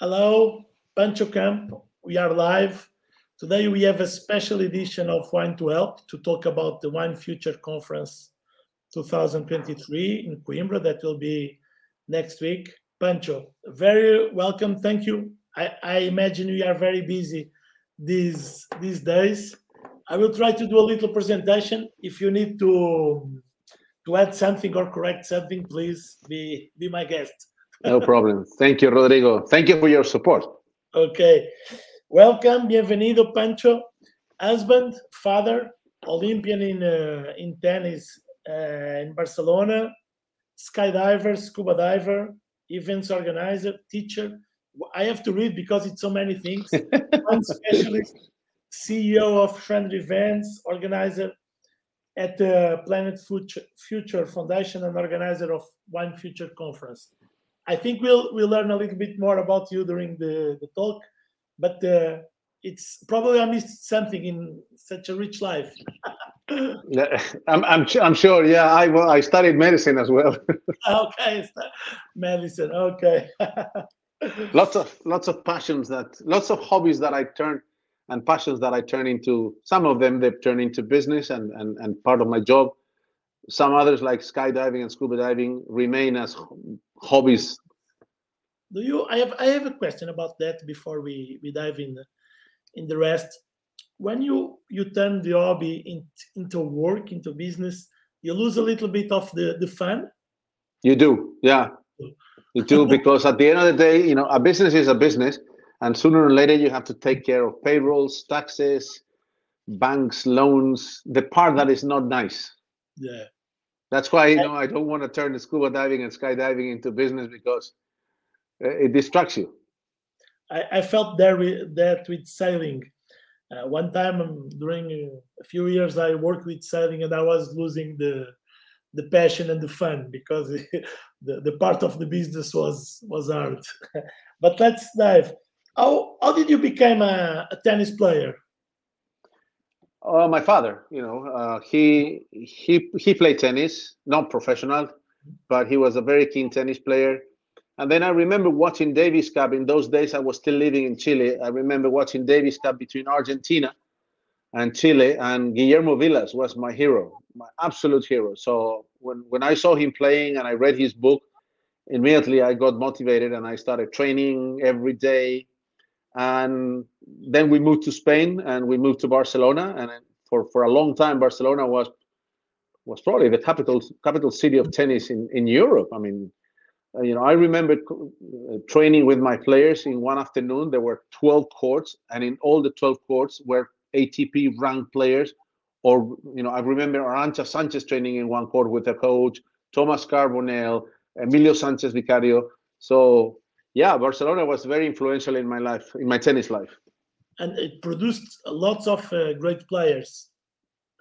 Hello, Pancho Campo. We are live. Today we have a special edition of Wine to Help to talk about the Wine Future Conference 2023 in Coimbra that will be next week. Pancho, very welcome. Thank you. I, I imagine we are very busy these these days. I will try to do a little presentation. If you need to to add something or correct something, please be be my guest. No problem. Thank you, Rodrigo. Thank you for your support. Okay. Welcome, bienvenido, Pancho. Husband, father, Olympian in uh, in tennis uh, in Barcelona, skydiver, scuba diver, events organizer, teacher. I have to read because it's so many things. One specialist, CEO of Friend Events, organizer at the Planet Future, Future Foundation, and organizer of Wine Future Conference. I think we'll we'll learn a little bit more about you during the, the talk, but uh, it's probably I missed something in such a rich life. I'm, I'm, I'm sure. Yeah, I well, I studied medicine as well. okay, medicine. Okay. lots of lots of passions that lots of hobbies that I turn and passions that I turn into. Some of them they've turned into business and and and part of my job. Some others like skydiving and scuba diving remain as hobbies. Do you? I have I have a question about that before we we dive in in the rest. When you you turn the hobby in, into work into business, you lose a little bit of the the fun. You do, yeah, you do because at the end of the day, you know, a business is a business, and sooner or later you have to take care of payrolls, taxes, banks, loans, the part that is not nice. Yeah. That's why you know I don't want to turn the scuba diving and skydiving into business because it distracts you. I, I felt there with, that with sailing. Uh, one time um, during a few years, I worked with sailing and I was losing the the passion and the fun because the, the part of the business was was hard. but let's dive. How how did you become a, a tennis player? Uh, my father, you know, uh, he he he played tennis, not professional, but he was a very keen tennis player. And then I remember watching Davis Cup. In those days, I was still living in Chile. I remember watching Davis Cup between Argentina and Chile, and Guillermo Vilas was my hero, my absolute hero. So when when I saw him playing and I read his book, immediately I got motivated and I started training every day and then we moved to Spain and we moved to Barcelona. And for for a long time Barcelona was was probably the capital capital city of tennis in in Europe. I mean uh, you know I remember uh, training with my players in one afternoon. There were 12 courts and in all the 12 courts were ATP ranked players or you know I remember Arantxa Sanchez training in one court with a coach Thomas Carbonell Emilio Sanchez Vicario. So yeah, Barcelona was very influential in my life, in my tennis life. And it produced lots of uh, great players.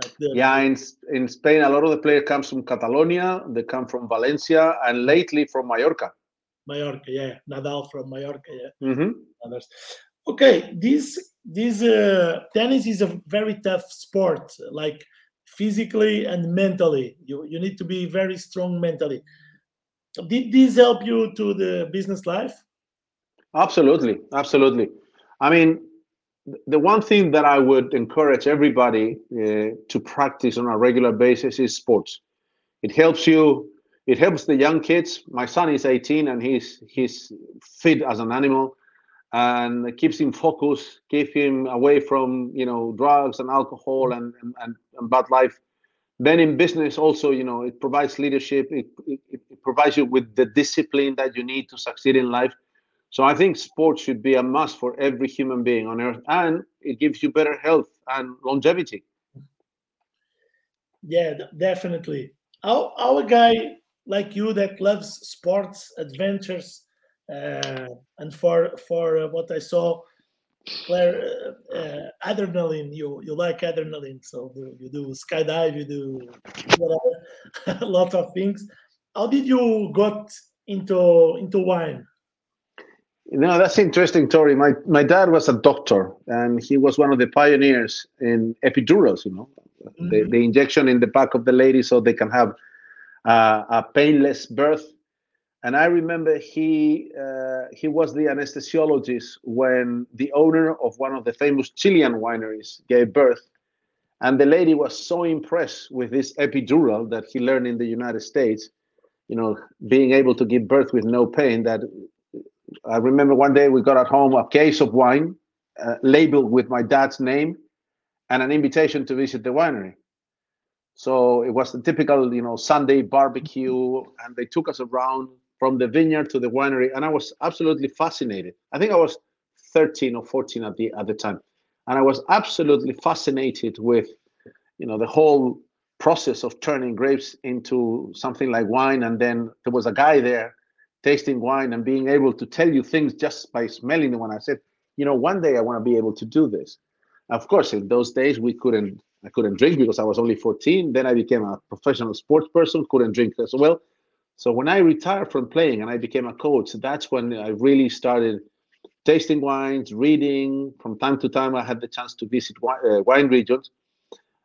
Like the, yeah, in, in Spain, a lot of the players comes from Catalonia, they come from Valencia, and lately from Mallorca. Mallorca, yeah, Nadal from Mallorca, yeah. Mm-hmm. Others. Okay, this this uh, tennis is a very tough sport, like physically and mentally. You you need to be very strong mentally did this help you to the business life? Absolutely absolutely. I mean the one thing that i would encourage everybody uh, to practice on a regular basis is sports. It helps you it helps the young kids. My son is 18 and he's he's fit as an animal and keeps him focused keep him away from you know drugs and alcohol and and, and bad life then in business also you know it provides leadership it, it, it, provides you with the discipline that you need to succeed in life. So i think sports should be a must for every human being on earth and it gives you better health and longevity. Yeah definitely. Our, a guy like you that loves sports adventures uh, and for for uh, what i saw where uh, uh, adrenaline you you like adrenaline so you do skydive you do whatever a lot of things. How did you got into into wine? You know that's interesting story my my dad was a doctor and he was one of the pioneers in epidurals you know? Mm-hmm. the, the injection in the back of the lady so they can have uh, a painless birth and I remember he uh, he was the anesthesiologist when the owner of one of the famous Chilean wineries gave birth, and the lady was so impressed with this epidural that he learned in the United States, you know, being able to give birth with no pain. That I remember one day we got at home a case of wine uh, labeled with my dad's name and an invitation to visit the winery. So it was the typical, you know, Sunday barbecue, and they took us around from the vineyard to the winery, and I was absolutely fascinated. I think I was 13 or 14 at the at the time, and I was absolutely fascinated with, you know, the whole process of turning grapes into something like wine, and then there was a guy there tasting wine and being able to tell you things just by smelling the wine. I said, you know, one day I want to be able to do this. Of course, in those days we couldn't. I couldn't drink because I was only 14. Then I became a professional sports person, couldn't drink as well. So when I retired from playing and I became a coach, that's when I really started tasting wines, reading. From time to time, I had the chance to visit wine, uh, wine regions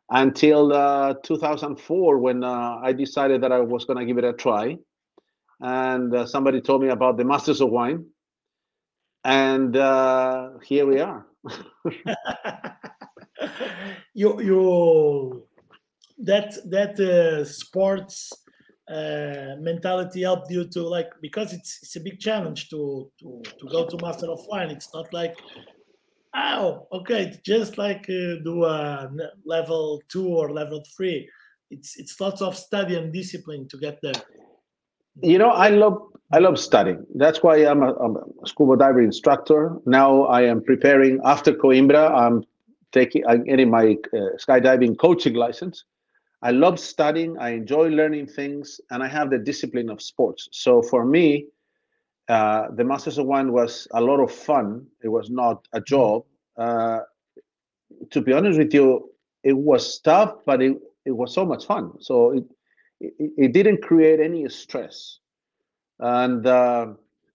until uh, 2004 when uh, I decided that I was going to give it a try. And uh, somebody told me about the Masters of Wine. And uh, here we are. you, you, that, that uh, sports uh, mentality helped you to like because it's it's a big challenge to to to go to master of wine. It's not like oh okay just like uh, do a level two or level three. It's it's lots of study and discipline to get there. You know i love i love studying. That's why i'm a, I'm a scuba diver instructor. Now i am preparing after coimbra i'm taking i'm getting my uh, skydiving coaching license I love studying, I enjoy learning things, and I have the discipline of sports. So for me, uh, the Masters of Wine was a lot of fun. It was not a job. Uh, to be honest with you, it was tough, but it, it was so much fun. So it, it, it didn't create any stress. And uh,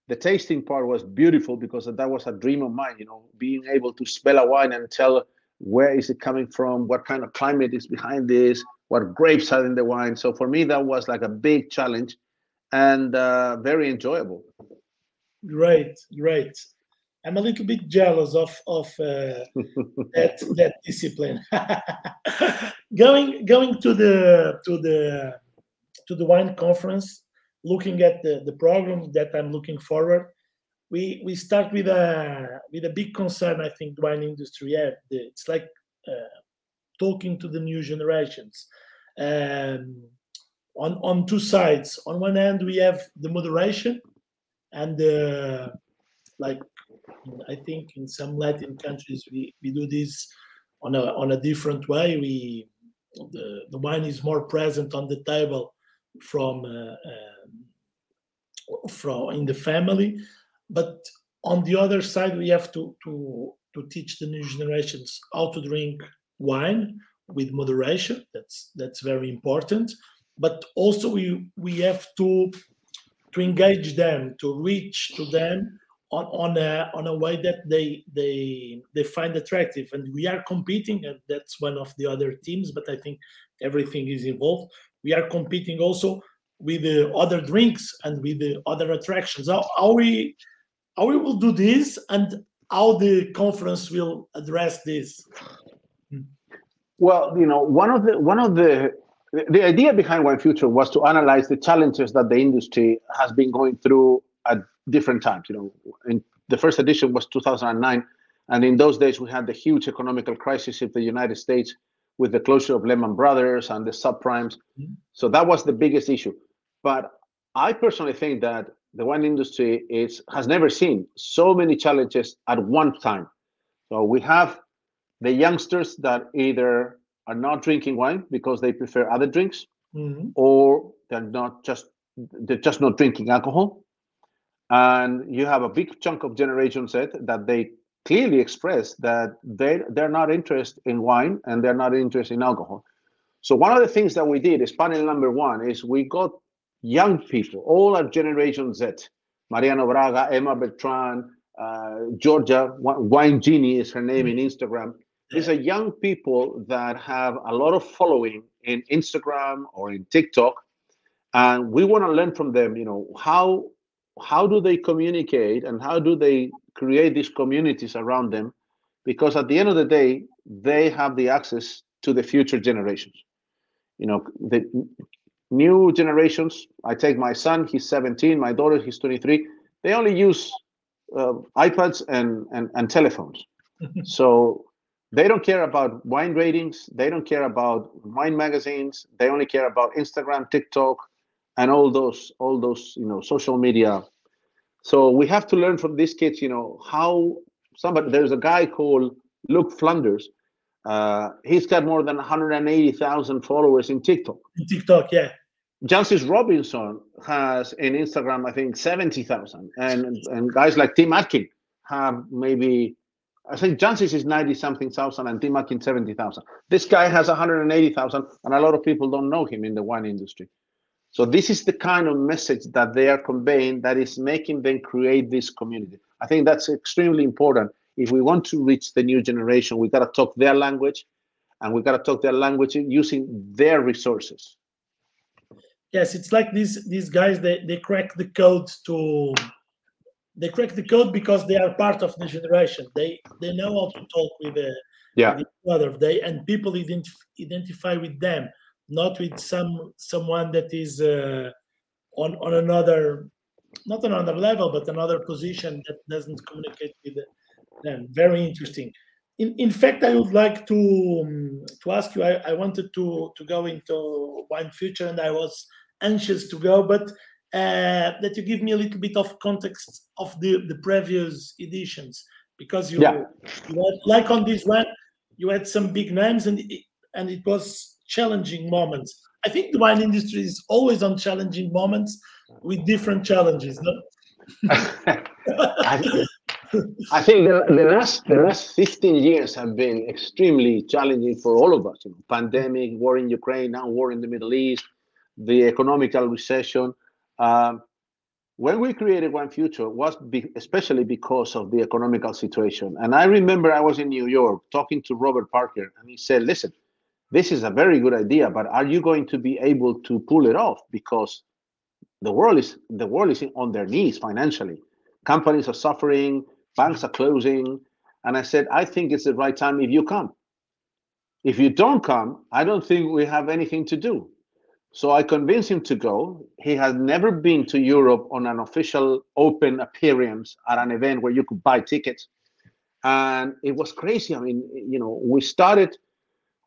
the tasting part was beautiful because that was a dream of mine, you know, being able to smell a wine and tell where is it coming from, what kind of climate is behind this, what grapes are in the wine. So for me, that was like a big challenge and uh, very enjoyable. Great, great. I'm a little bit jealous of of uh, that that discipline. going going to the to the to the wine conference, looking at the the program that I'm looking forward. We we start with a with a big concern. I think the wine industry have. It's like uh, talking to the new generations um, on on two sides. On one hand, we have the moderation, and like I think in some Latin countries we, we do this on a on a different way. We the, the wine is more present on the table from uh, um, from in the family, but on the other side we have to to to teach the new generations how to drink wine with moderation. That's that's very important. But also we we have to to engage them, to reach to them on, on a on a way that they they they find attractive. And we are competing, and that's one of the other teams. But I think everything is involved. We are competing also with the other drinks and with the other attractions. How, how we how we will do this and how the conference will address this. Well, you know, one of the one of the the idea behind Wine Future was to analyze the challenges that the industry has been going through at different times. You know, in the first edition was 2009, and in those days we had the huge economical crisis in the United States with the closure of Lehman Brothers and the subprimes. Mm-hmm. So that was the biggest issue. But I personally think that the wine industry is has never seen so many challenges at one time. So we have the youngsters that either are not drinking wine because they prefer other drinks mm-hmm. or they're not just they're just not drinking alcohol and you have a big chunk of generation z that they clearly express that they they're not interested in wine and they're not interested in alcohol so one of the things that we did is panel number one is we got young people all our generation z mariano braga emma bertrand uh, georgia wine genie is her name mm-hmm. in instagram these are young people that have a lot of following in Instagram or in TikTok, and we want to learn from them. You know how how do they communicate and how do they create these communities around them? Because at the end of the day, they have the access to the future generations. You know, the new generations. I take my son; he's 17. My daughter, he's 23. They only use uh, iPads and, and and telephones. so they don't care about wine ratings. They don't care about wine magazines. They only care about Instagram, TikTok, and all those all those you know social media. So we have to learn from these kids. You know how somebody. There's a guy called Luke Flanders. Uh, he's got more than 180,000 followers in TikTok. In TikTok, yeah. Jancis Robinson has in Instagram, I think, 70,000. And and guys like Tim Atkin have maybe I think Jancis is 90 something thousand and Tim Atkin 70,000. This guy has 180,000 and a lot of people don't know him in the wine industry. So this is the kind of message that they are conveying that is making them create this community. I think that's extremely important. If we want to reach the new generation, we got to talk their language and we got to talk their language using their resources. Yes, it's like these these guys they, they crack the code to they crack the code because they are part of the generation. They they know how to talk with, the yeah. with each other. They and people identif- identify with them, not with some someone that is uh, on on another not another level, but another position that doesn't communicate with them. Very interesting. In, in fact, I would like to um, to ask you. I, I wanted to to go into wine future, and I was anxious to go, but uh, that you give me a little bit of context of the, the previous editions because you, Yeah. you had, like on this one you had some big names and it, and it was challenging moments. I think the wine industry is always on challenging moments with different challenges. No? I, I think the, the last the last 15 years have been extremely challenging for all of us. You know, pandemic, war in Ukraine, now war in the Middle East, the economical recession. Um, when we created Wine Future was be, especially because of the economical situation. And I remember I was in New York talking to Robert Parker, and he said, "Listen, this is a very good idea, but are you going to be able to pull it off? Because the world is the world is on their knees financially. Companies are suffering, banks are closing, and I said, I think it's the right time if you come. If you don't come, I don't think we have anything to do. So I convinced him to go. He had never been to Europe on an official open appearance at an event where you could buy tickets. And it was crazy. I mean, you know, we started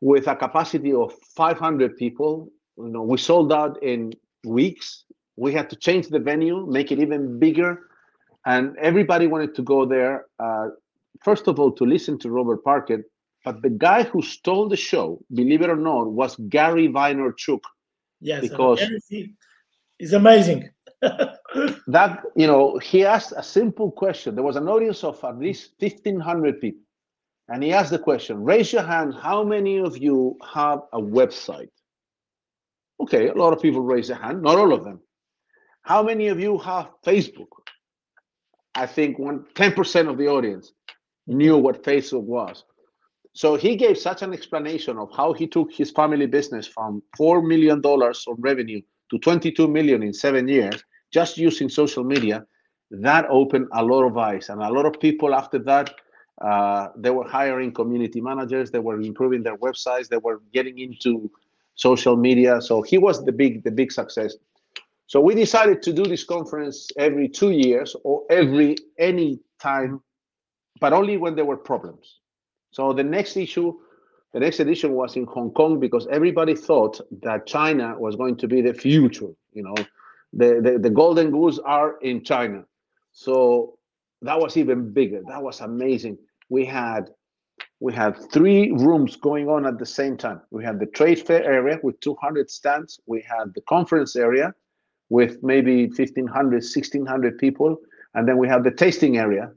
with a capacity of 500 people. You know, we sold out in weeks. We had to change the venue, make it even bigger, and everybody wanted to go there. Uh, first of all, to listen to Robert Parker, but the guy who stole the show, believe it or not, was Gary Vaynerchuk. Yes, Because- it's amazing. That you know, he asked a simple question. There was an audience of at least 1,500 people, and he asked the question: Raise your hand. How many of you have a website? Okay, a lot of people raise their hand. Not all of them. How many of you have Facebook? I think one 10% of the audience knew what Facebook was. So he gave such an explanation of how he took his family business from four million dollars of revenue to 22 million in seven years, just using social media. That opened a lot of eyes, and a lot of people after that, uh, they were hiring community managers. They were improving their websites. They were getting into social media. So he was the big, the big success. So we decided to do this conference every two years or every any time, but only when there were problems. So the next issue, the next edition was in Hong Kong because everybody thought that China was going to be the future. You know, the, the, the golden goose are in China. So that was even bigger. That was amazing. We had we had three rooms going on at the same time. We had the trade fair area with 200 stands. We had the conference area with maybe 1,500, 1,600 people. And then we had the tasting area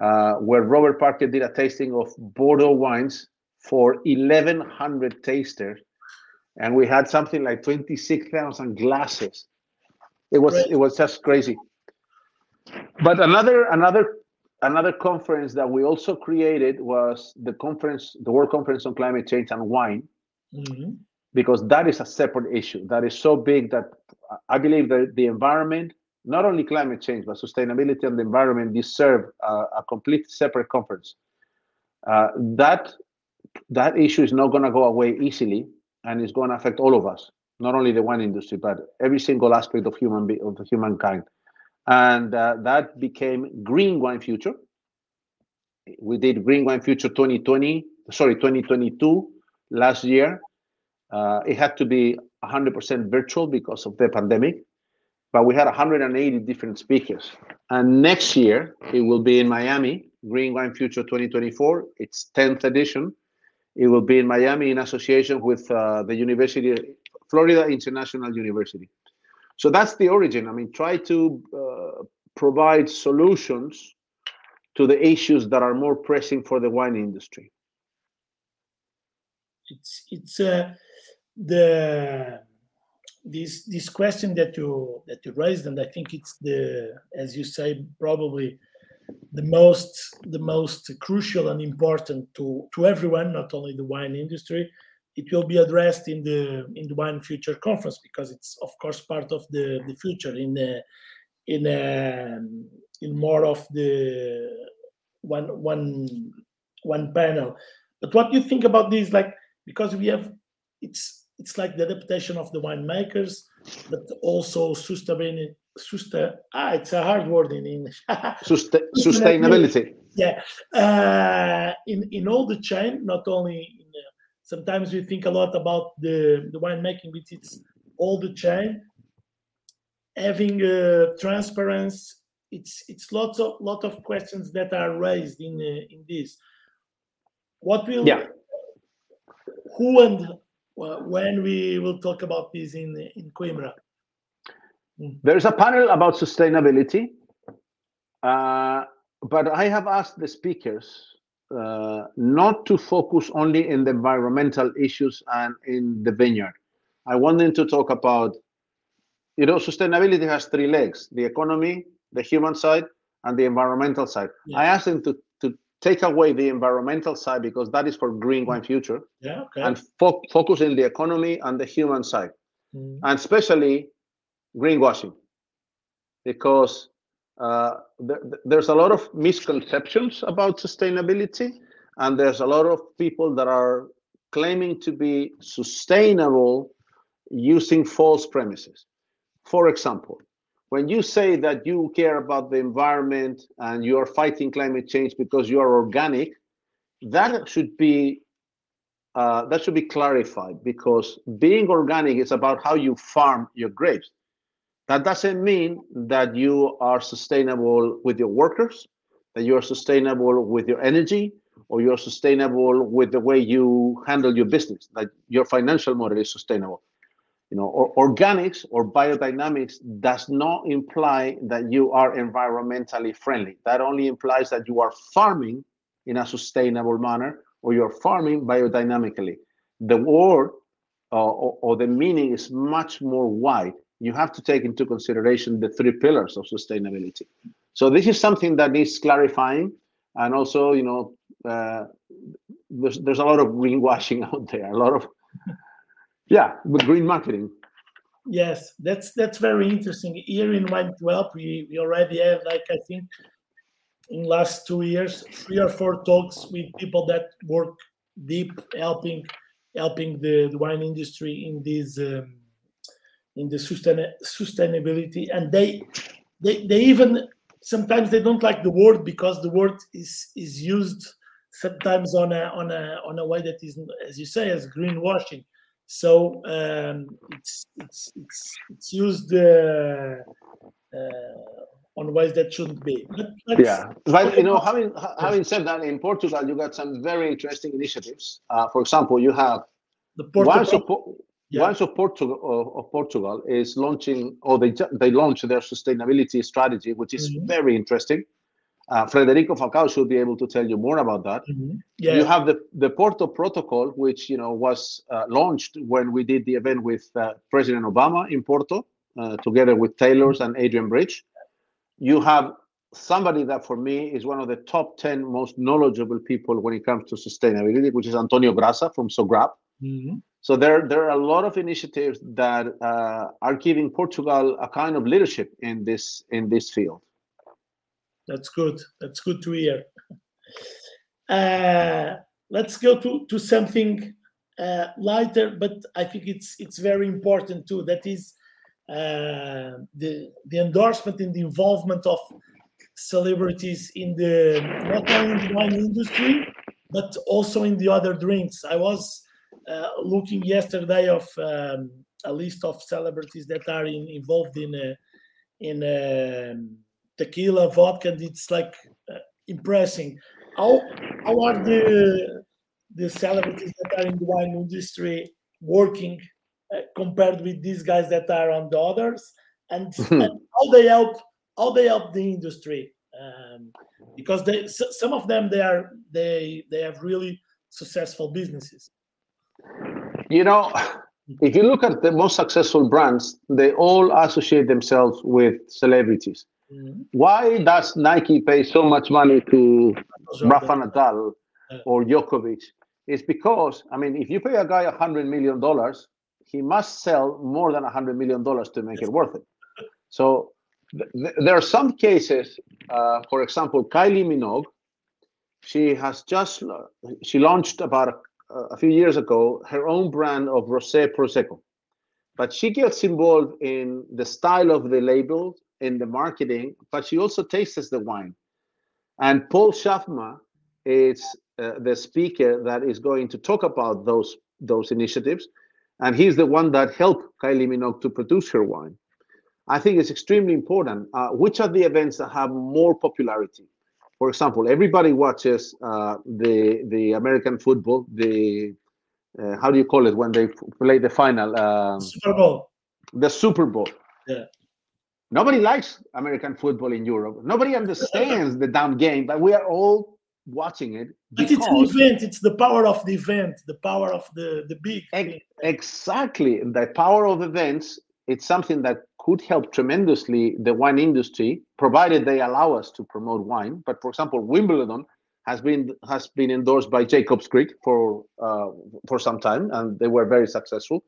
uh, where Robert Parker did a tasting of Bordeaux wines for 1,100 tasters. And we had something like 26,000 glasses. It was it was just crazy. But another another another conference that we also created was the conference, the World Conference on Climate Change and Wine, Mhm. because that is a separate issue that is so big that I believe that the environment not only climate change, but sustainability and the environment deserve uh, a complete separate conference. Uh, that that issue is not going to go away easily, and it's going to affect all of us, not only the wine industry, but every single aspect of human be- of humankind. And uh, that became Green Wine Future. We did Green Wine Future 2020, sorry, 2022 last year. Uh, it had to be 100% virtual because of the pandemic, but we had 180 different speakers. And next year, it will be in Miami, Green Wine Future 2024, its 10th edition. It will be in Miami in association with uh, the University, of Florida International University. So that's the origin. I mean, try to uh, provide solutions to the issues that are more pressing for the wine industry. It's it's uh, the this this question that you that you raised, and I think it's the as you say probably the most the most crucial and important to to everyone, not only the wine industry. It will be addressed in the in the Wine Future conference because it's of course part of the the future in the in a, in more of the one one one panel. But what do you think about this? Like because we have it's it's like the adaptation of the winemakers, but also sustainability. Sustain, ah, it's a hard word in English. Susta- sustainability. Yeah, uh, in in all the chain, not only. In, uh, sometimes we think a lot about the the winemaking, but it's all the chain. Having uh, transparency, it's it's lots of lot of questions that are raised in uh, in this. What will Yeah. who and when we will talk about this in in Coimbra? There's a panel about sustainability, uh, but I have asked the speakers uh, not to focus only in the environmental issues and in the vineyard. I want them to talk about, you know, sustainability has three legs: the economy, the human side, and the environmental side. Yeah. I asked them to take away the environmental side because that is for green wine future, Yeah, okay. and fo- focus in the economy and the human side Mm, and especially greenwashing, because uh, th- th- there's a lot of misconceptions about sustainability, and there's a lot of people that are claiming to be sustainable using false premises. For example, when you say that you care about the environment and you are fighting climate change because you are organic, that should be uh, that should be clarified because being organic is about how you farm your grapes. That doesn't mean that you are sustainable with your workers, that you are sustainable with your energy, or you're sustainable with the way you handle your business, that your financial model is sustainable. You know, or, organics or biodynamics does not imply that you are environmentally friendly. That only implies that you are farming in a sustainable manner or you're farming biodynamically. The word uh, or, or the meaning is much more wide. You have to take into consideration the three pillars of sustainability. So this is something that needs clarifying, and also, you know, uh, there's there's a lot of greenwashing out there, a lot of yeah, with green marketing. Yes, that's that's very interesting. Here in Wine to Help, we, we already have like I think in last two years, three or four talks with people that work deep helping helping the, the wine industry in this um, in the sustain, sustainability and they they they even sometimes they don't like the word because the word is is used sometimes on a on a on a way that is as you say as greenwashing so um, it's it's it's it's used uh, uh, on ways that shouldn't be. But Yeah, but you know, having having said that, in Portugal you got some very interesting initiatives. Uh, for example, you have the Portugal, of, Po- Yeah. Of Portugal of, of Portugal is launching, or they they launched their sustainability strategy, which is Mhm. very interesting. Uh, Frederico Falcao should be able to tell you more about that. Mhm. yeah, You have the the Porto Protocol, which you know was uh, launched when we did the event with uh, President Obama in Porto, uh, together with Taylor's and Adrian Bridge. You have somebody that for me is one of the top 10 most knowledgeable people when it comes to sustainability, which is Antonio Graça from Sogrape. Mhm. So there, there are a lot of initiatives that uh, are giving Portugal a kind of leadership in this in this field. That's good. That's good to hear. Uh, let's go to, to something uh, lighter, but I think it's it's very important too. That is uh, the the endorsement and the involvement of celebrities in the not only in the wine industry but also in the other drinks. I was uh, looking yesterday of um, a list of celebrities that are in, involved in uh, in um, tequila, vodka, and it's like uh, impressing. How how are the the celebrities that are in the wine industry working uh, compared with these guys that are on the others, and, and how they help how they help the industry um, because they some of them they are they they have really successful businesses. You know, if you look at the most successful brands, they all associate themselves with celebrities. Why does Nike pay so much money to Rafa Nadal or Djokovic? It's because I mean, if you pay a guy a hundred million dollars, he must sell more than a hundred million dollars to make it worth it. So th- there are some cases. Uh, for example, Kylie Minogue, she has just she launched about a, a few years ago her own brand of rosé prosecco, but she gets involved in the style of the label in the marketing, but she also tastes the wine. And Paul Schaafsma is uh, the speaker that is going to talk about those those initiatives, and he's the one that helped Kylie Minogue to produce her wine. I think it's extremely important. Uh, which are the events that have more popularity? For example, everybody watches uh, the the American football. The uh, how do you call it when they play the final? Um, Super Bowl. The Super Bowl. Yeah. Nobody likes American football in Europe. Nobody understands the damn game, but we are all watching it. But it's an event. It's the power of the event, the power of the the big. Exactly, the power of events. It's something that could help tremendously the wine industry, provided they allow us to promote wine. But for example, Wimbledon has been has been endorsed by Jacobs Creek for uh, for some time, and they were very successful.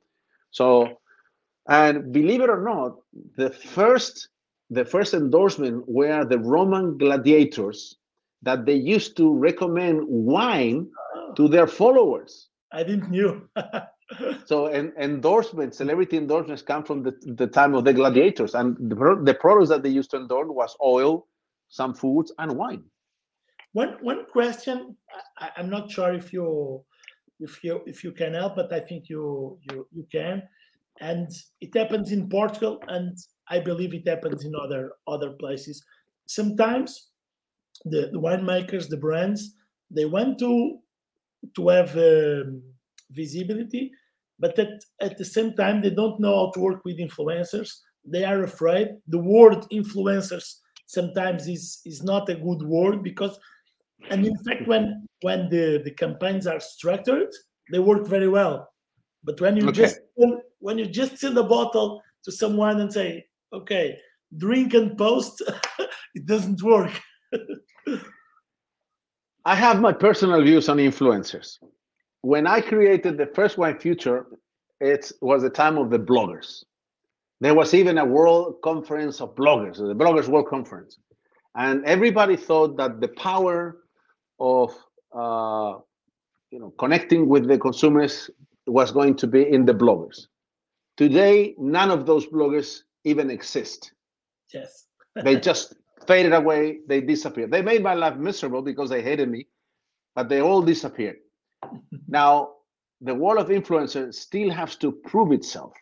So and believe it or not, the first the first endorsement were the Roman gladiators that they used to recommend wine to their followers. I didn't knew. so en- endorsements, celebrity endorsements come from the, the time of the gladiators, and the, the products that they used to endorse was oil, some foods, and wine. One one question, I, I'm not sure if you if you if you can help, but I think you you you can and it happens in Portugal, and I believe it happens in other other places. Sometimes the, the winemakers, the brands, they want to to have um, visibility, but at, at the same time they don't know how to work with influencers. They are afraid. The word influencers sometimes is is not a good word because, and in fact, when when the the campaigns are structured, they work very well. But when you okay. just when you just send a bottle to someone and say, okay, drink and post, it doesn't work. I have my personal views on influencers. When I created the first Wine Future, it was the time of the bloggers. There was even a world conference of bloggers, the Bloggers World Conference. And everybody thought that the power of uh, you know connecting with the consumers was going to be in the bloggers. Today, none of those bloggers even exist. Yes. they just faded away, they disappeared. They made my life miserable because they hated me, but they all disappeared. now, the world of influencers still has to prove itself.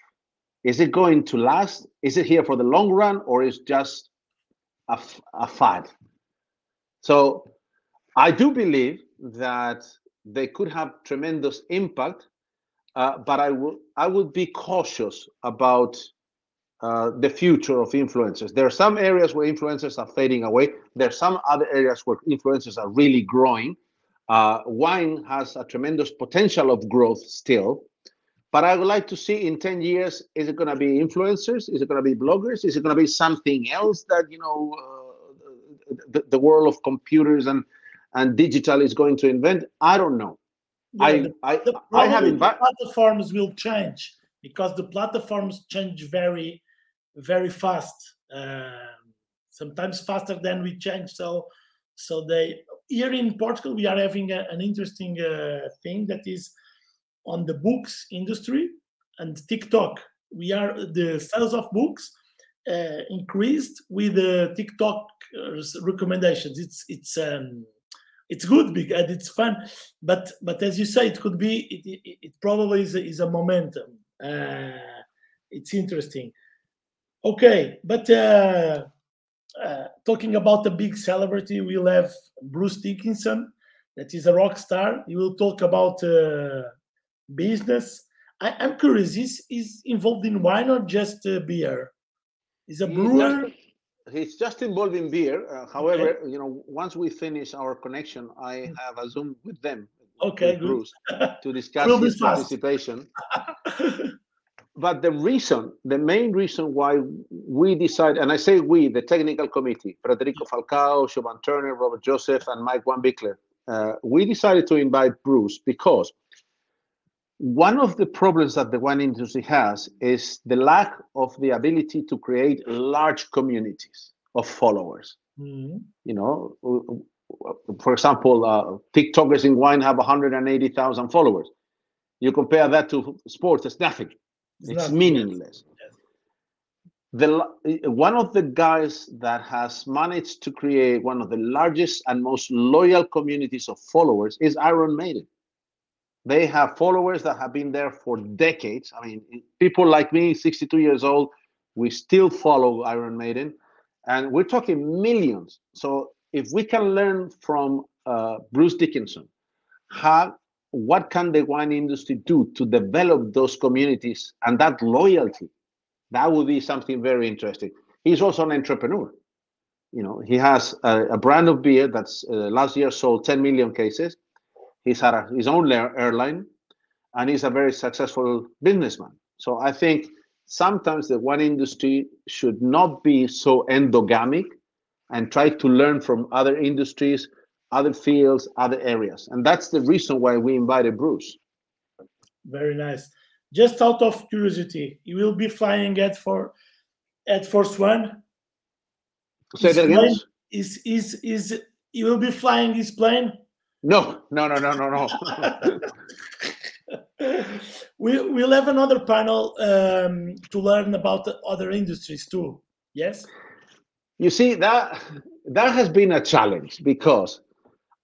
Is it going to last? Is it here for the long run or is just a, a fad? So I do believe that they could have tremendous impact uh, but I would I would be cautious about uh, the future of influencers. There are some areas where influencers are fading away. There are some other areas where influencers are really growing. Uh, wine has a tremendous potential of growth still, but I would like to see in 10 years, is it going to be influencers? Is it going to be bloggers? Is it going to be something else that, you know, uh, the, the world of computers and, and digital is going to invent? I don't know. I, the, I, the, I have invi- the platforms will change because the platforms change very, very fast. Um sometimes faster than we change. So, so they here in Portugal we are having a, an interesting uh, thing that is on the books industry and TikTok. We are the sales of books uh, increased with the TikTok uh, recommendations. It's it's um, it's good because it's fun, but but as you say, it could be it, it, it probably is a, is a momentum. Uh, it's interesting. Okay, but uh, uh, talking about a big celebrity, we'll have Bruce Dickinson, that is a rock star. He will talk about uh, business. I, am curious, is is involved in wine or just uh, beer? Is a brewer? He's just involved in beer. Uh, however, you know, once we finish our connection, I have a Zoom with them, Okay, with. Bruce, to discuss Will be his participation. But the reason, the main reason why we decide, and I say we, the technical committee, Federico Falcao, Siobhan Turner, Robert Joseph, and Mike Van Bickler, uh, we decided to invite Bruce because one of the problems that the wine industry has is the lack of the ability to create large communities of followers. Mhm. You know, for example, uh, TikTokers in wine have 180,000 followers. You compare that to sports, it's nothing. It's, not- meaningless. yes. The one of the guys that has managed to create one of the largest and most loyal communities of followers is Iron Maiden. They have followers that have been there for decades. I mean, people like me, 62 years old, we still follow Iron Maiden, and we're talking millions. So if we can learn from uh, Bruce Dickinson, how what can the wine industry do to develop those communities and that loyalty? That would be something very interesting. He's also an entrepreneur. You know, he has a, a brand of beer that's uh, last year sold 10 million cases. He's had a, his own airline, and he's a very successful businessman. So I think sometimes the wine industry should not be so endogamic and try to learn from other industries, other fields, other areas. And that's the reason why we invited Bruce. Very nice. Just out of curiosity, you will be flying at for Ed Force One. Say that again? Is is is you will be flying his plane? No, no, no, no, no, no. we we'll have another panel um, to learn about the other industries too. Yes. you see that that has been a challenge because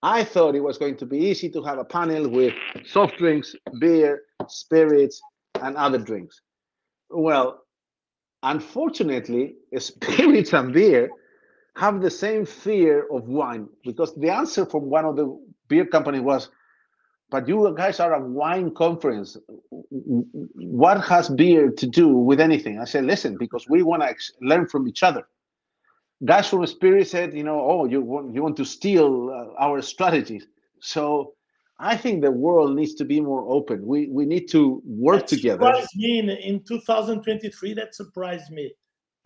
I thought it was going to be easy to have a panel with soft drinks, beer, spirits, and other drinks. Well, unfortunately, spirits and beer have the same fear of wine because the answer from one of the beer company was, "But you guys are a wine conference. What has beer to do with anything?" I said, "Listen, because we want to learn from each other." guys from Spirit said, you know, oh, you want you want to steal uh, our strategies. So I think the world needs to be more open. We we need to work That together. surprised me in, in 2023. That surprised me.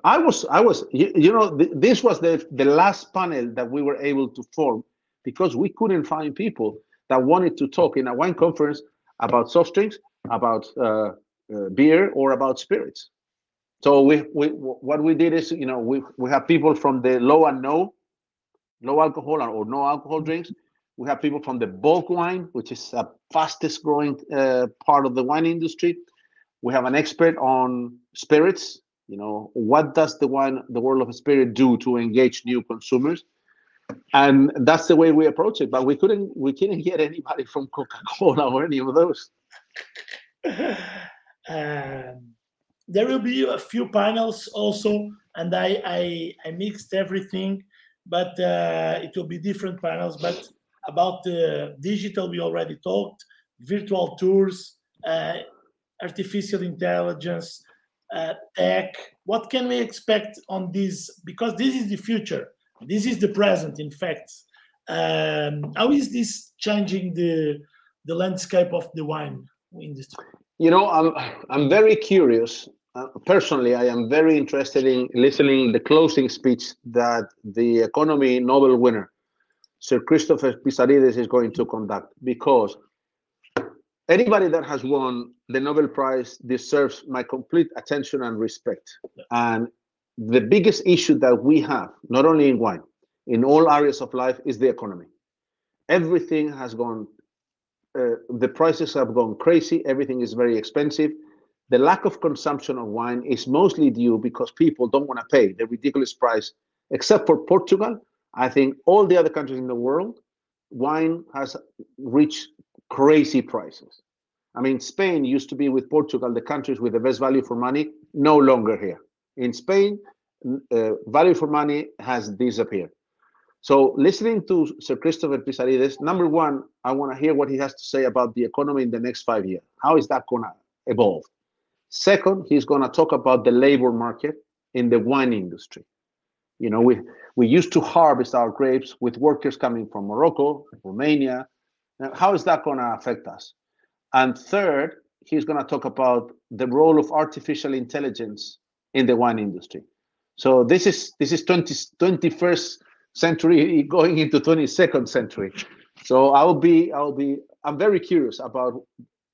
I was I was you, you know th- this was the the last panel that we were able to form because we couldn't find people that wanted to talk in a wine conference about soft drinks, about uh, uh, beer, or about spirits. So we, we what we did is you know we, we have people from the low and no, low alcohol or, or no alcohol drinks. We have people from the bulk wine, which is a fastest growing uh, part of the wine industry. We have an expert on spirits. You know what does the wine, the world of spirit, do to engage new consumers? And that's the way we approach it. But we couldn't we couldn't get anybody from Coca Cola or any of those. um, there will be a few panels also, and I I, I mixed everything, but uh, it will be different panels. But about the digital, we already talked. Virtual tours, uh, artificial intelligence, uh, tech. What can we expect on this? Because this is the future. This is the present. In fact, um, how is this changing the the landscape of the wine industry? You know, I'm I'm very curious. Uh, personally, I am very interested in listening the closing speech that the economy Nobel winner, Sir Christopher Pissarides, is going to conduct because anybody that has won the Nobel Prize deserves my complete attention and respect. Yeah. And the biggest issue that we have, not only in wine, in all areas of life, is the economy. Everything has gone, uh, the prices have gone crazy. Everything is very expensive. The lack of consumption of wine is mostly due because people don't want to pay the ridiculous price, except for Portugal. I think all the other countries in the world, wine has reached crazy prices. I mean, Spain used to be with Portugal the countries with the best value for money, no longer here. In Spain, uh, value for money has disappeared. So, listening to Sir Christopher Pissarides, number one, I want to hear what he has to say about the economy in the next five years. How is that going to evolve? Second, he's going to talk about the labor market in the wine industry. You know, we we used to harvest our grapes with workers coming from Morocco, Romania. How is that going to affect us? And third, he's going to talk about the role of artificial intelligence in the wine industry. So this is this is 20, 21st century going into 22nd century. So I'll be I'll be I'm very curious about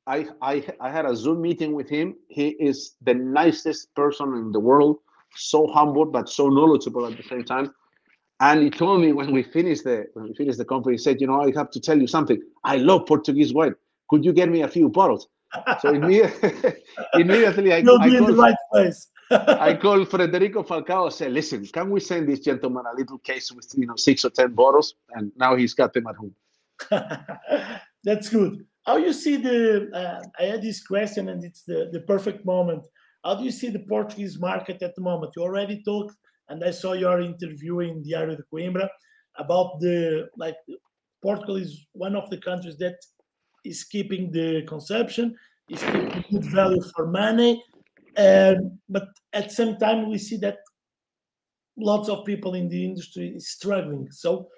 I I I had a Zoom meeting with him. He is the nicest person in the world, so humble but so knowledgeable at the same time. And he told me when we finished the when we finished the conference, he said, you know, I have to tell you something. I love Portuguese wine. Could you get me a few bottles? So immediately, immediately I, You'll I be in the right place. I called Federico Falcao and said, listen, can we send this gentleman a little case with you know six or ten bottles? And now he's got them at home. That's good. How do you see the? Uh, I had this question, and it's the, the perfect moment. How do you see the Portuguese market at the moment? You already talked, and I saw your interview in Diário de Coimbra about the like Portugal is one of the countries that is keeping the consumption, is keeping good value for money, um, but at the same time, we see that lots of people in the industry is struggling. So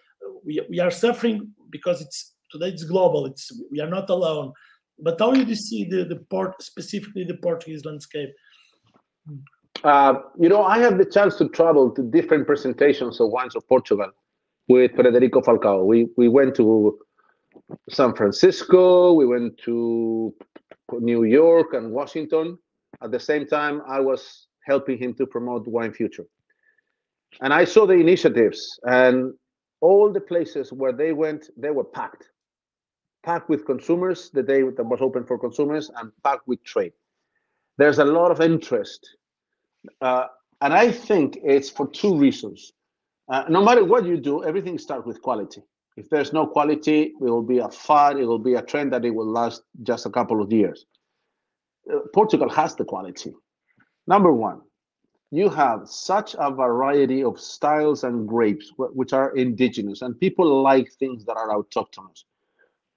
we, we are suffering because it's today it's global. It's we are not alone. But how do you see the, the port specifically the Portuguese landscape? Uh, you know, I have the chance to travel to different presentations of wines of Portugal with Federico Falcao. We we went to San Francisco, we went to New York and Washington, at the same time, I was helping him to promote Wine Future. And I saw the initiatives and all the places where they went, they were packed. Packed with consumers, the day that was open for consumers, and packed with trade. There's a lot of interest. Uh, and I think it's for two reasons. Uh, no matter what you do, everything starts with quality. If there's no quality, it will be a fad, it will be a trend that it will last just a couple of years. Uh, Portugal has the quality. Number one, you have such a variety of styles and grapes which are indigenous, and people like things that are autochthonous.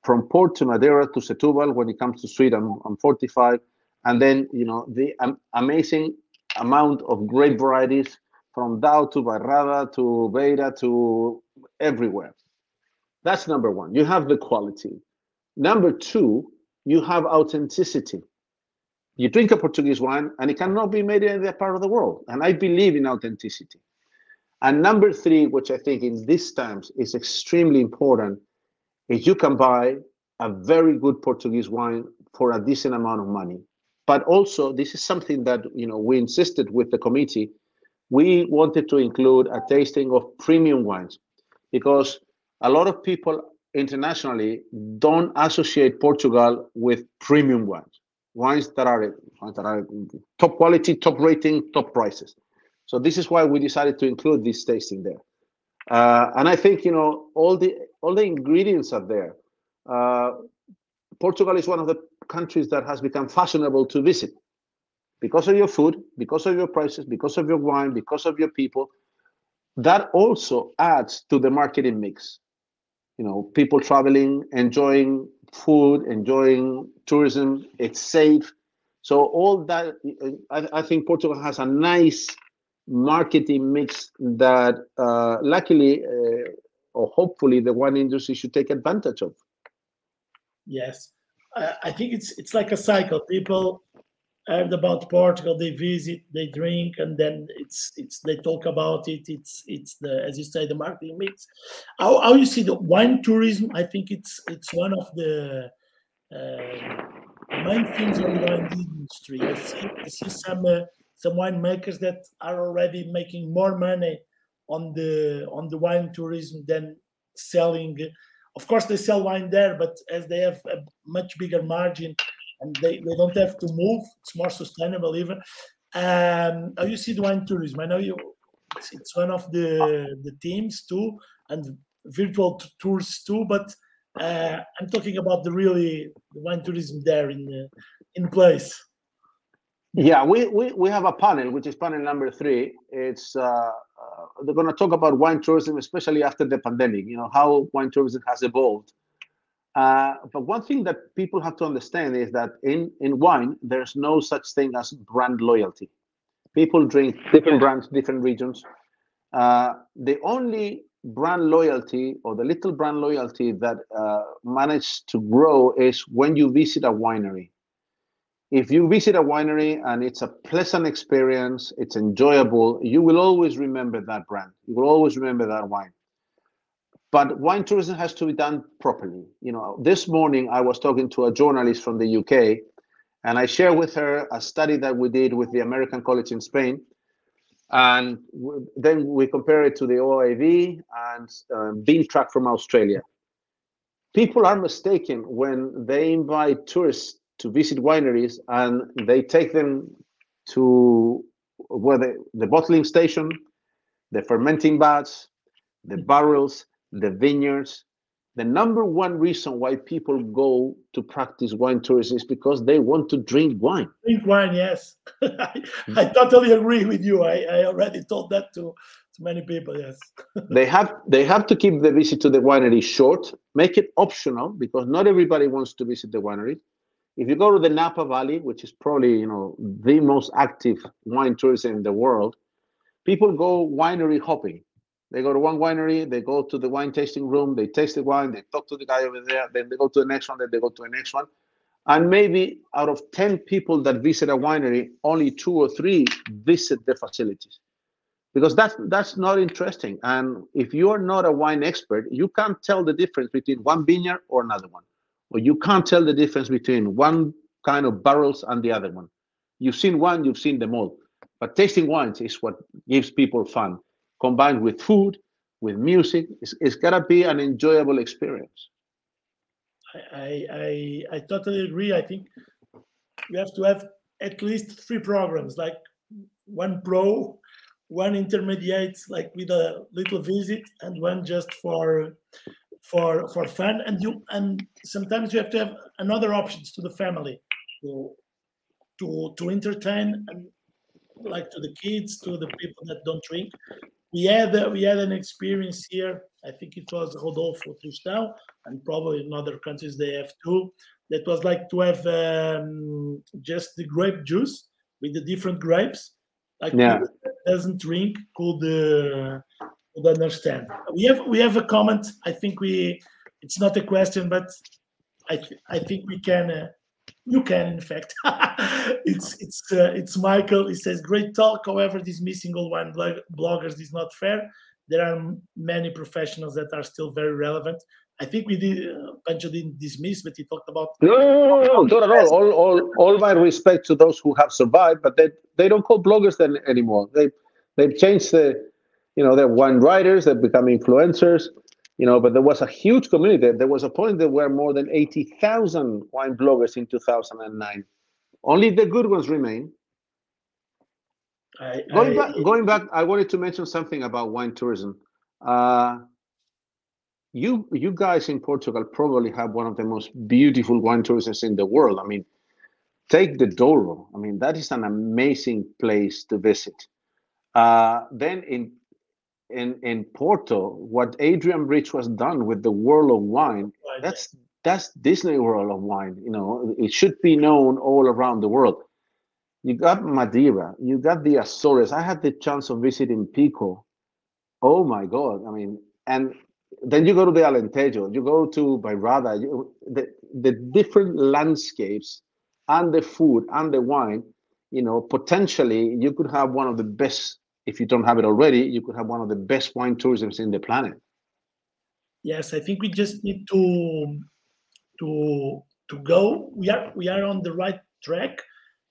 From Port to Madeira to Setúbal, when it comes to sweet I'm 45, and then you know the um, amazing amount of grape varieties from Dao to Bairrada to Beira to everywhere. That's number one. You have the quality. Number two, you have authenticity you drink a Portuguese wine and it cannot be made in any other part of the world. And I believe in authenticity. And number three, which I think in these times is extremely important, is you can buy a very good Portuguese wine for a decent amount of money. But also, this is something that you know we insisted with the committee. We wanted to include a tasting of premium wines because a lot of people internationally don't associate Portugal with premium wines wines that are wines that are top quality, top rating, top prices. So this is why we decided to include this tasting there. Uh, and I think you know all the all the ingredients are there. Uh, Portugal is one of the countries that has become fashionable to visit because of your food, because of your prices, because of your wine, because of your people. That also adds to the marketing mix. You know, people traveling, enjoying food, enjoying tourism. It's safe. So all that, I, I think Portugal has a nice marketing mix that uh, luckily uh, or hopefully the wine industry should take advantage of. Yes, I think it's it's like a cycle. People heard about Portugal, they visit, they drink, and then it's it's they talk about it. It's it's the as you say the marketing mix. How, how you see the wine tourism? I think it's it's one of the uh, main things on the wine industry. I see, I see some uh, some winemakers that are already making more money on the on the wine tourism than selling. Of course, they sell wine there, but as they have a much bigger margin and they, they don't have to move, it's more sustainable even. Um, how you see the wine tourism? I know you it's one of the the teams too, and virtual tours too. But uh, I'm talking about the really the wine tourism there in uh, in place. Yeah, we, we, we have a panel, which is panel number three. It's uh, uh, they're going to talk about wine tourism, especially after the pandemic. You know how wine tourism has evolved. Uh, but one thing that people have to understand is that in in wine, there's no such thing as brand loyalty. People drink different brands, different regions. Uh, the only brand loyalty or the little brand loyalty that uh, managed to grow is when you visit a winery if you visit a winery and it's a pleasant experience, it's enjoyable, you will always remember that brand. You will always remember that wine. But wine tourism has to be done properly. You know, this morning I was talking to a journalist from the UK, and I shared with her a study that we did with the American College in Spain, and then we compare it to the OIV and um, BeanTrack from Australia. People are mistaken when they invite tourists to visit wineries and they take them to where the, the bottling station, the fermenting vats, the barrels, the vineyards. The number one reason why people go to practice wine tourism is because they want to drink wine. Drink wine, yes. I, I, totally agree with you. I, I already told that to, to many people, yes. they have they have to keep the visit to the winery short, make it optional because not everybody wants to visit the winery if you go to the Napa Valley, which is probably you know the most active wine tourism in the world, people go winery hopping. They go to one winery, they go to the wine tasting room, they taste the wine, they talk to the guy over there, then they go to the next one, then they go to the next one. And maybe out of 10 people that visit a winery, only two or three visit the facilities. Because that's that's not interesting. And if you are not a wine expert, you can't tell the difference between one vineyard or another one or you can't tell the difference between one kind of barrels and the other one. You've seen one, you've seen them all. But tasting wines is what gives people fun, combined with food, with music. it's, it's gotta be an enjoyable experience. I, I I totally agree. I think we have to have at least three programs, like one pro, one intermediate, like with a little visit, and one just for for for fun and you and sometimes you have to have another options to the family to to to entertain and like to the kids to the people that don't drink we had we had an experience here i think it was rodolfo tristão and probably in other countries they have too that was like to have um, just the grape juice with the different grapes like yeah. doesn't drink could uh, would understand. We have we have a comment. I think we it's not a question, but I th- I think we can. Uh, you can, in fact. it's it's uh, it's Michael. He says, "Great talk. However, dismissing all wine blog- bloggers is not fair. There are many professionals that are still very relevant. I think we did. Uh, didn't dismiss, but he talked about. No, no, no, no, not at all. All, all, all my respect to those who have survived, but they they don't call bloggers then anymore. They they've changed the you know, they're wine writers that become influencers, you know, but there was a huge community. There was a point there were more than 80,000 wine bloggers in 2009. Only the good ones remain. I, going, I, back, going back, I wanted to mention something about wine tourism. Uh, you you guys in Portugal probably have one of the most beautiful wine tourisms in the world. I mean, take the Douro. I mean, that is an amazing place to visit. Uh, then in in in Porto, what Adrian Bridge was done with the World of Wine, that's that's Disney World of Wine. You know, it should be known all around the world. You got Madeira, you got the Azores. I had the chance of visiting Pico. Oh my God! I mean, and then you go to the Alentejo, you go to Bairrada, you, the the different landscapes and the food and the wine. You know, potentially you could have one of the best if you don't have it already, you could have one of the best wine tourisms in the planet. Yes, I think we just need to to to go. We are we are on the right track,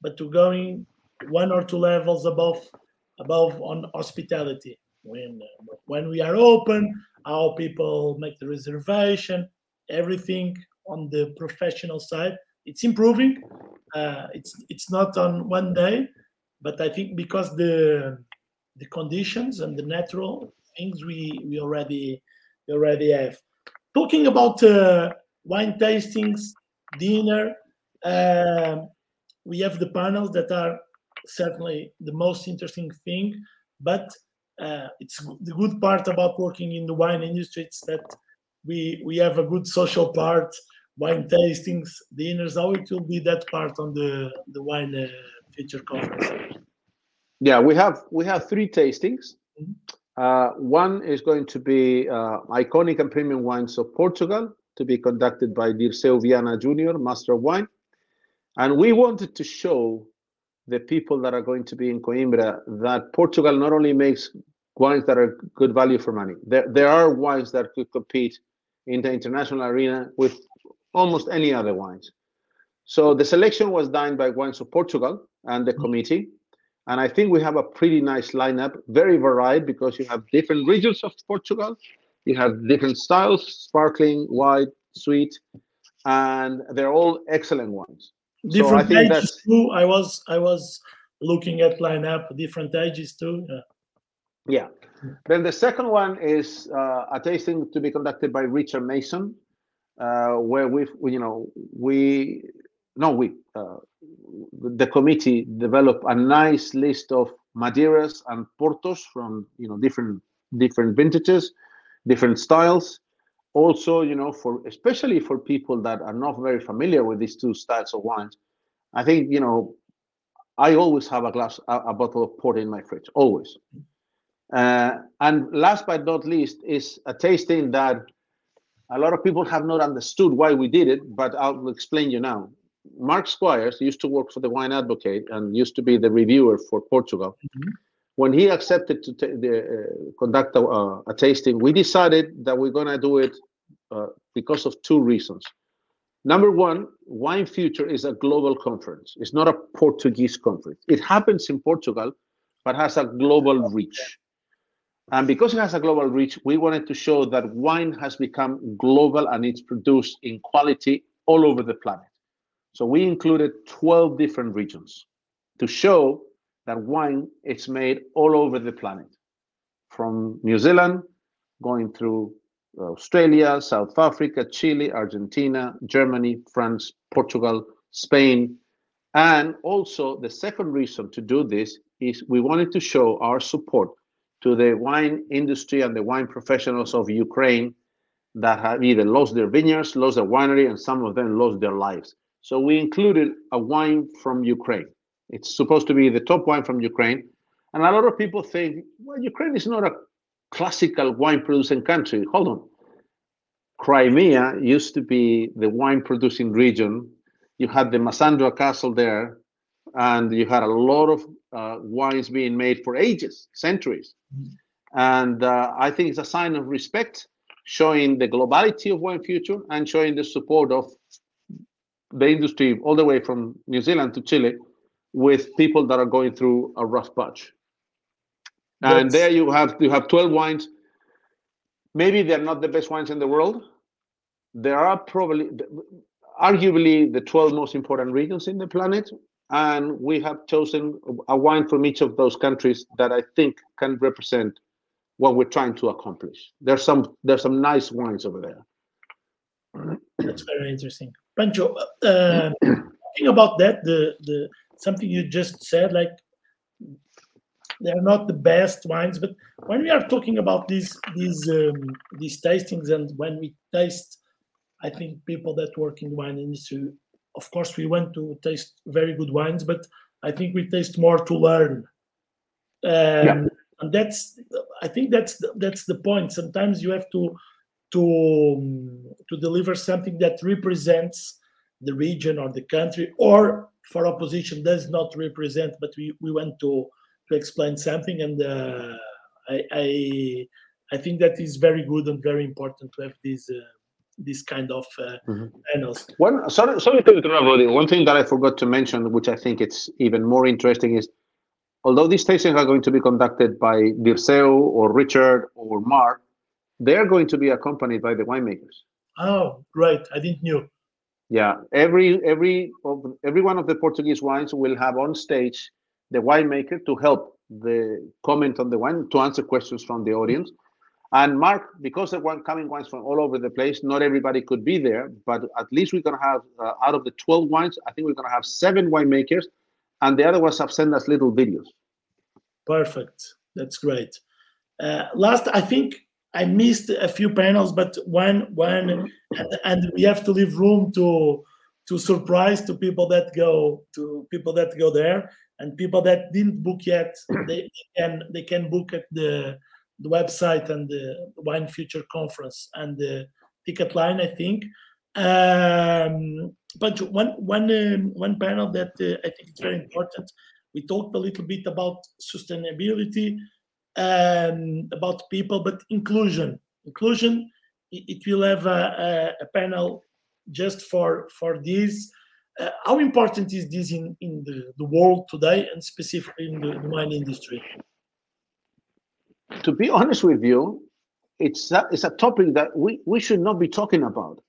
but to going one or two levels above above on hospitality when when we are open, how people make the reservation, everything on the professional side. It's improving. Uh, it's it's not on one day, but I think because the the conditions and the natural things we we already we already have. Talking about uh, wine tastings, dinner, uh, we have the panels that are certainly the most interesting thing, but uh, it's the good part about working in the wine industry. It's that we we have a good social part, wine tastings, dinners. How it will be that part on the the wine uh, future conference? Yeah, we have we have three tastings. Mm-hmm. Uh, one is going to be uh, iconic and premium wines of Portugal to be conducted by Dirceu Viana Jr., Master of Wine. And we wanted to show the people that are going to be in Coimbra that Portugal not only makes wines that are good value for money, there, there are wines that could compete in the international arena with almost any other wines. So the selection was done by Wines of Portugal and the mm-hmm. committee. And I think we have a pretty nice lineup, very varied because you have different regions of Portugal, you have different styles, sparkling, white, sweet, and they're all excellent ones. different so ages too. I was I was looking at lineup different ages too. Yeah. yeah. Then the second one is uh, a tasting to be conducted by Richard Mayson, uh, where we you know we no we uh, the committee developed a nice list of Madeiras and Portos from you know different different vintages, different styles. Also, you know, for especially for people that are not very familiar with these two styles of wines, I think you know, I always have a glass, a, a bottle of port in my fridge, always. Uh, and last but not least is a tasting that a lot of people have not understood why we did it, but I'll explain you now. Mark Squires used to work for the Wine Advocate and used to be the reviewer for Portugal. Mm-hmm. When he accepted to t- the, uh, conduct a, uh, a, tasting, we decided that we're going to do it uh, because of two reasons. Number one, Wine Future is a global conference. It's not a Portuguese conference. It happens in Portugal, but has a global reach. And because it has a global reach, we wanted to show that wine has become global and it's produced in quality all over the planet. So we included 12 different regions to show that wine is made all over the planet, from New Zealand, going through uh, Australia, South Africa, Chile, Argentina, Germany, France, Portugal, Spain. And also, the second reason to do this is we wanted to show our support to the wine industry and the wine professionals of Ukraine that have either lost their vineyards, lost their winery, and some of them lost their lives. So we included a wine from Ukraine. It's supposed to be the top wine from Ukraine. And a lot of people think, well, Ukraine is not a classical wine producing country. Hold on. Crimea used to be the wine producing region. You had the Massandra Castle there, and you had a lot of uh, wines being made for ages, centuries. And uh, I think it's a sign of respect, showing the globality of Wine Future and showing the support of the industry all the way from New Zealand to Chile with people that are going through a rough patch. And there you have you have 12 wines. Maybe they're not the best wines in the world. There are probably arguably the 12 most important regions in the planet. And we have chosen a wine from each of those countries that I think can represent what we're trying to accomplish. There's some there's some nice wines over there. That's very interesting. Pancho, uh, talking about that, the the something you just said, like they're not the best wines, but when we are talking about these these um, these tastings and when we taste, I think people that work in the wine industry, of course, we want to taste very good wines, but I think we taste more to learn. Um, yeah. And that's, I think that's that's the point. Sometimes you have to to um, to deliver something that represents the region or the country, or for opposition does not represent, but we we want to to explain something, and uh, I, I, I think that is very good and very important to have these uh, this kind of uh, mm-hmm. panels. One sorry, sorry to interrupt. One thing that I forgot to mention, which I think it's even more interesting, is although these tastings are going to be conducted by Dirceu or Richard or Mark, they are going to be accompanied by the winemakers. Oh, right. I didn't know. Yeah, every every of, every one of the Portuguese wines will have on stage the winemaker to help the comment on the wine to answer questions from the audience. And Mark, because there were coming wines from all over the place, not everybody could be there, but at least we're going to have, uh, out of the 12 wines, I think we're going to have seven winemakers, and the other ones have sent us little videos. Perfect. That's great. Uh, last, I think I missed a few panels, but one, one, and, and we have to leave room to to surprise to people that go to people that go there and people that didn't book yet. They, can they can book at the the website and the Wine Future Conference and the ticket line, I think. Um, but one one um, one panel that uh, I think is very important. We talked a little bit about sustainability, um, about people, but inclusion. Inclusion. It, it will have a, a, a, panel just for for this. Uh, how important is this in, in the, the world today and specifically in the, the wine industry? to be honest with you, it's a, it's a topic that we, we should not be talking about.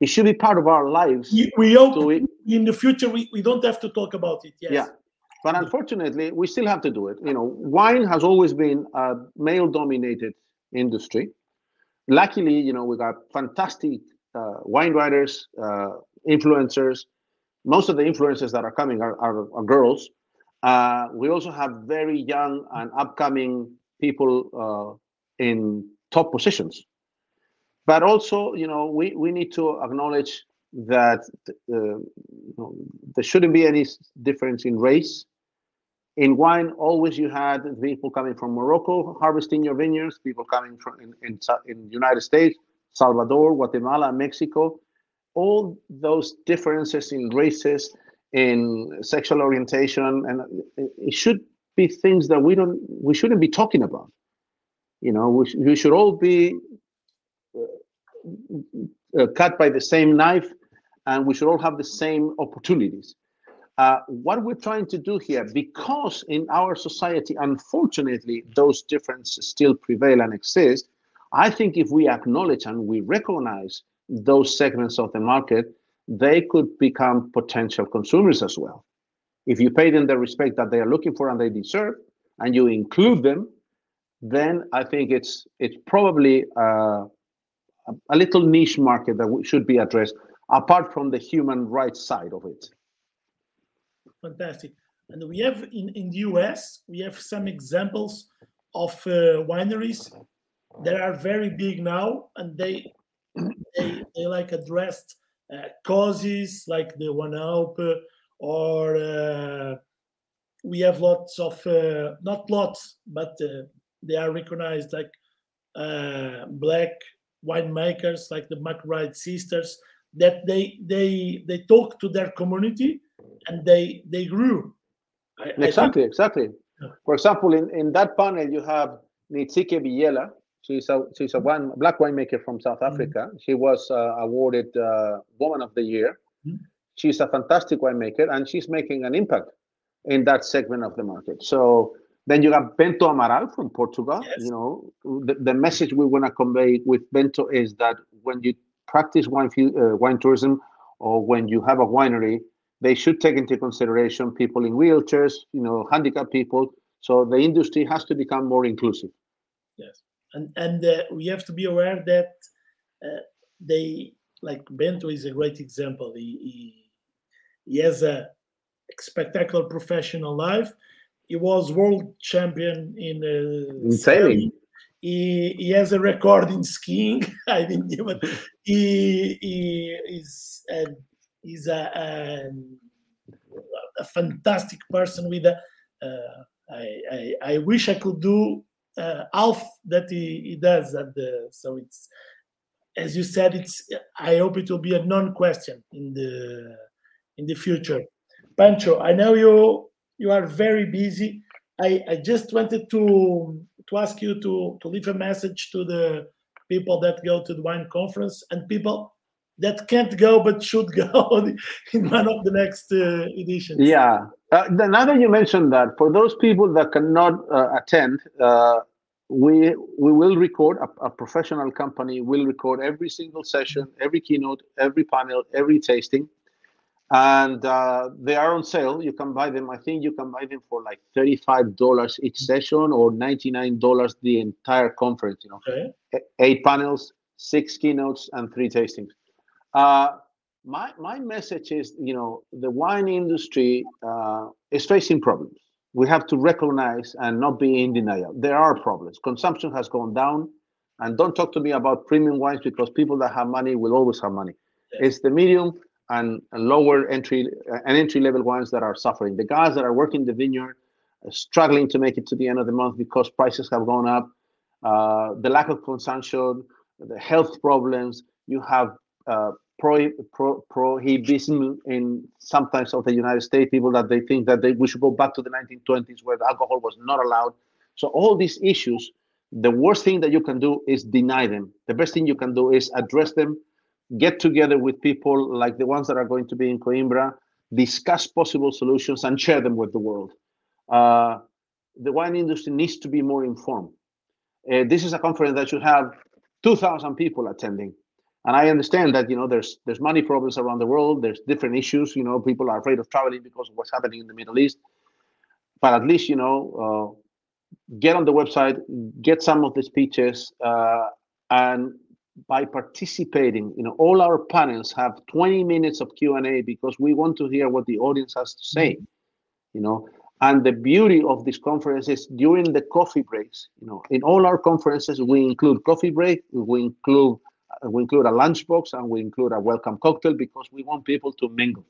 It should be part of our lives. We hope we, in the future we, we don't have to talk about it. Yes. Yeah. But unfortunately, we still have to do it. You know, wine has always been a male dominated industry. Luckily, you know, we got fantastic uh, wine writers, uh, influencers. Most of the influencers that are coming are, are, are girls. Uh, we also have very young and upcoming people uh, in top positions. But also, you know, we, we need to acknowledge that uh, there shouldn't be any difference in race. In wine, always you had people coming from Morocco harvesting your vineyards, people coming from in, in, in United States, Salvador, Guatemala, Mexico. All those differences in races in sexual orientation, and it should be things that we don't we shouldn't be talking about. You know, we, we should all be uh, cut by the same knife, and we should all have the same opportunities. Uh, what we're trying to do here, because in our society, unfortunately, those differences still prevail and exist, I think if we acknowledge and we recognize those segments of the market, they could become potential consumers as well. If you pay them the respect that they are looking for and they deserve, and you include them, then I think it's it's probably uh, a little niche market that we should be addressed apart from the human rights side of it. Fantastic. And we have in, in the US, we have some examples of uh, wineries that are very big now and they they, they like addressed uh, causes like the One Hope, or uh, we have lots of uh, not lots, but they are recognized like black winemakers like the McBride sisters that they they they talk to their community and they they grew. I, exactly, I think, exactly. For example, in, in that panel you have Ntsiki Biyela, She's a she's a one black winemaker from South mm-hmm. Africa. Mm-hmm. She was uh, awarded uh, Woman of the Year. Mm-hmm. She's a fantastic winemaker, and she's making an impact in that segment of the market. So then you have Bento Amaral from Portugal. Yes. You know, the, the message we want to convey with Bento is that when you practice wine uh, wine tourism or when you have a winery, they should take into consideration people in wheelchairs, you know, handicapped people. So the industry has to become more inclusive. Yes and and uh, we have to be aware that uh, they like Bento is a great example. He he, he has a spectacular professional life. He was world champion in, uh, in sailing. He, he has a record in skiing. I didn't even. he he is a, he's a, a, a fantastic person with a. Uh, I, I I wish I could do uh, half that he, he does at the so it's as you said it's i hope it will be a non-question in the in the future pancho i know you you are very busy i i just wanted to to ask you to to leave a message to the people that go to the wine conference and people that can't go but should go in one of the next uh, editions. Yeah. Uh, now that you mentioned that, for those people that cannot uh, attend, uh, we we will record a, a, professional company will record every single session, every keynote, every panel, every tasting, and uh, they are on sale. You can buy them. I think you can buy them for like thirty five dollars each session or ninety nine dollars the entire conference. You know, okay. eight panels, six keynotes, and three tastings. Uh, my my message is, you know, the wine industry uh, is facing problems. We have to recognize and not be in denial. There are problems. Consumption has gone down, and don't talk to me about premium wines because people that have money will always have money. It's the medium and, and lower entry uh, and entry level wines that are suffering. The guys that are working the vineyard, struggling to make it to the end of the month because prices have gone up, uh, the lack of consumption, the health problems. You have uh, pro, pro, prohibition in sometimes of the United States people that they think that they, we should go back to the 1920s where alcohol was not allowed. So all these issues, the worst thing that you can do is deny them. The best thing you can do is address them, get together with people like the ones that are going to be in Coimbra, discuss possible solutions and share them with the world. Uh, the wine industry needs to be more informed. Uh, this is a conference that should have 2,000 people attending and i understand that you know there's there's money problems around the world. There's different issues. You know people are afraid of traveling because of what's happening in the middle east. But at least you know uh, get on the website get some of the speeches uh, and by participating you know all our panels have 20 minutes of q&a because we want to hear what the audience has to say you know. And the beauty of this conference is during the coffee breaks you know in all our conferences we include coffee break we include we include a lunchbox and we include a welcome cocktail because we want people to mingle.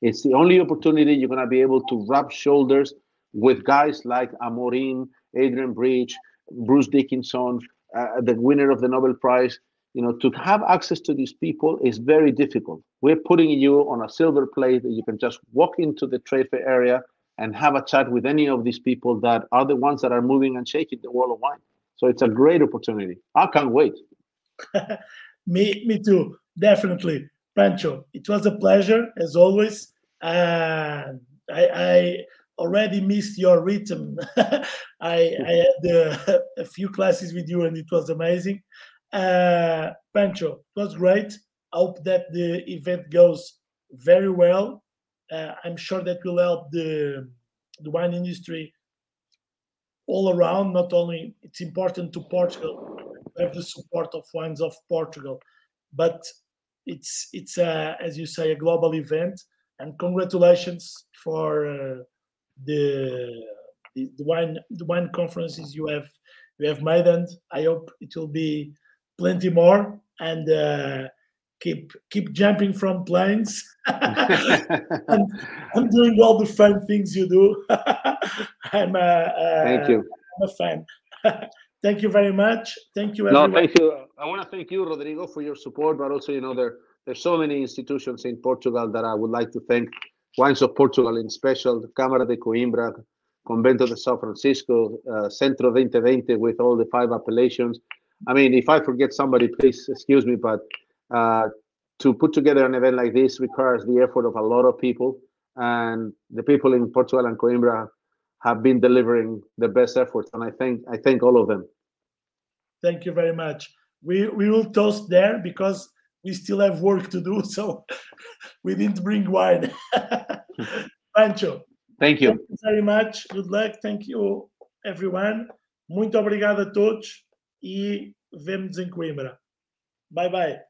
It's the only opportunity you're going to be able to rub shoulders with guys like Amorim, Adrian Bridge, Bruce Dickinson, uh, the winner of the Nobel Prize. You know, to have access to these people is very difficult. We're putting you on a silver plate that you can just walk into the trade fair area and have a chat with any of these people that are the ones that are moving and shaking the world of wine. So it's a great opportunity. I can't wait. me, me too, definitely. Pancho, it was a pleasure as always. I, I, already missed your rhythm. I, I, had uh, a few classes with you and it was amazing. Uh, Pancho, it was great. I hope that the event goes very well. Uh, I'm sure that will help the, the wine industry all around. Not only it's important to Portugal, have the support of wines of Portugal. But it's it's a, as you say a global event, and congratulations for uh, the, the the wine the wine conferences you have you have made, and I hope it will be plenty more and. Uh, keep keep jumping from planes and, I'm doing all the fun things you do. I'm a, a, thank you. I'm a fan. Thank you very much. Thank you. Everyone. No, thank you. I want to thank you, Rodrigo, for your support, but also, you know, there there's so many institutions in Portugal that I would like to thank. Wines of Portugal in special, Cámara de Coimbra, Convento de São Francisco, uh, Centro 2020 with all the five appellations. I mean, if I forget somebody, please excuse me, but uh, to put together an event like this requires the effort of a lot of people. And the people in Portugal and Coimbra have been delivering the best efforts, and I thank I thank all of them. Thank you very much. We we will toast there because we still have work to do, so we didn't bring wine. Pancho. Thank you. Thank you very much. Good luck. Thank you, everyone. Muito obrigado a todos e vemos em Coimbra. Bye bye.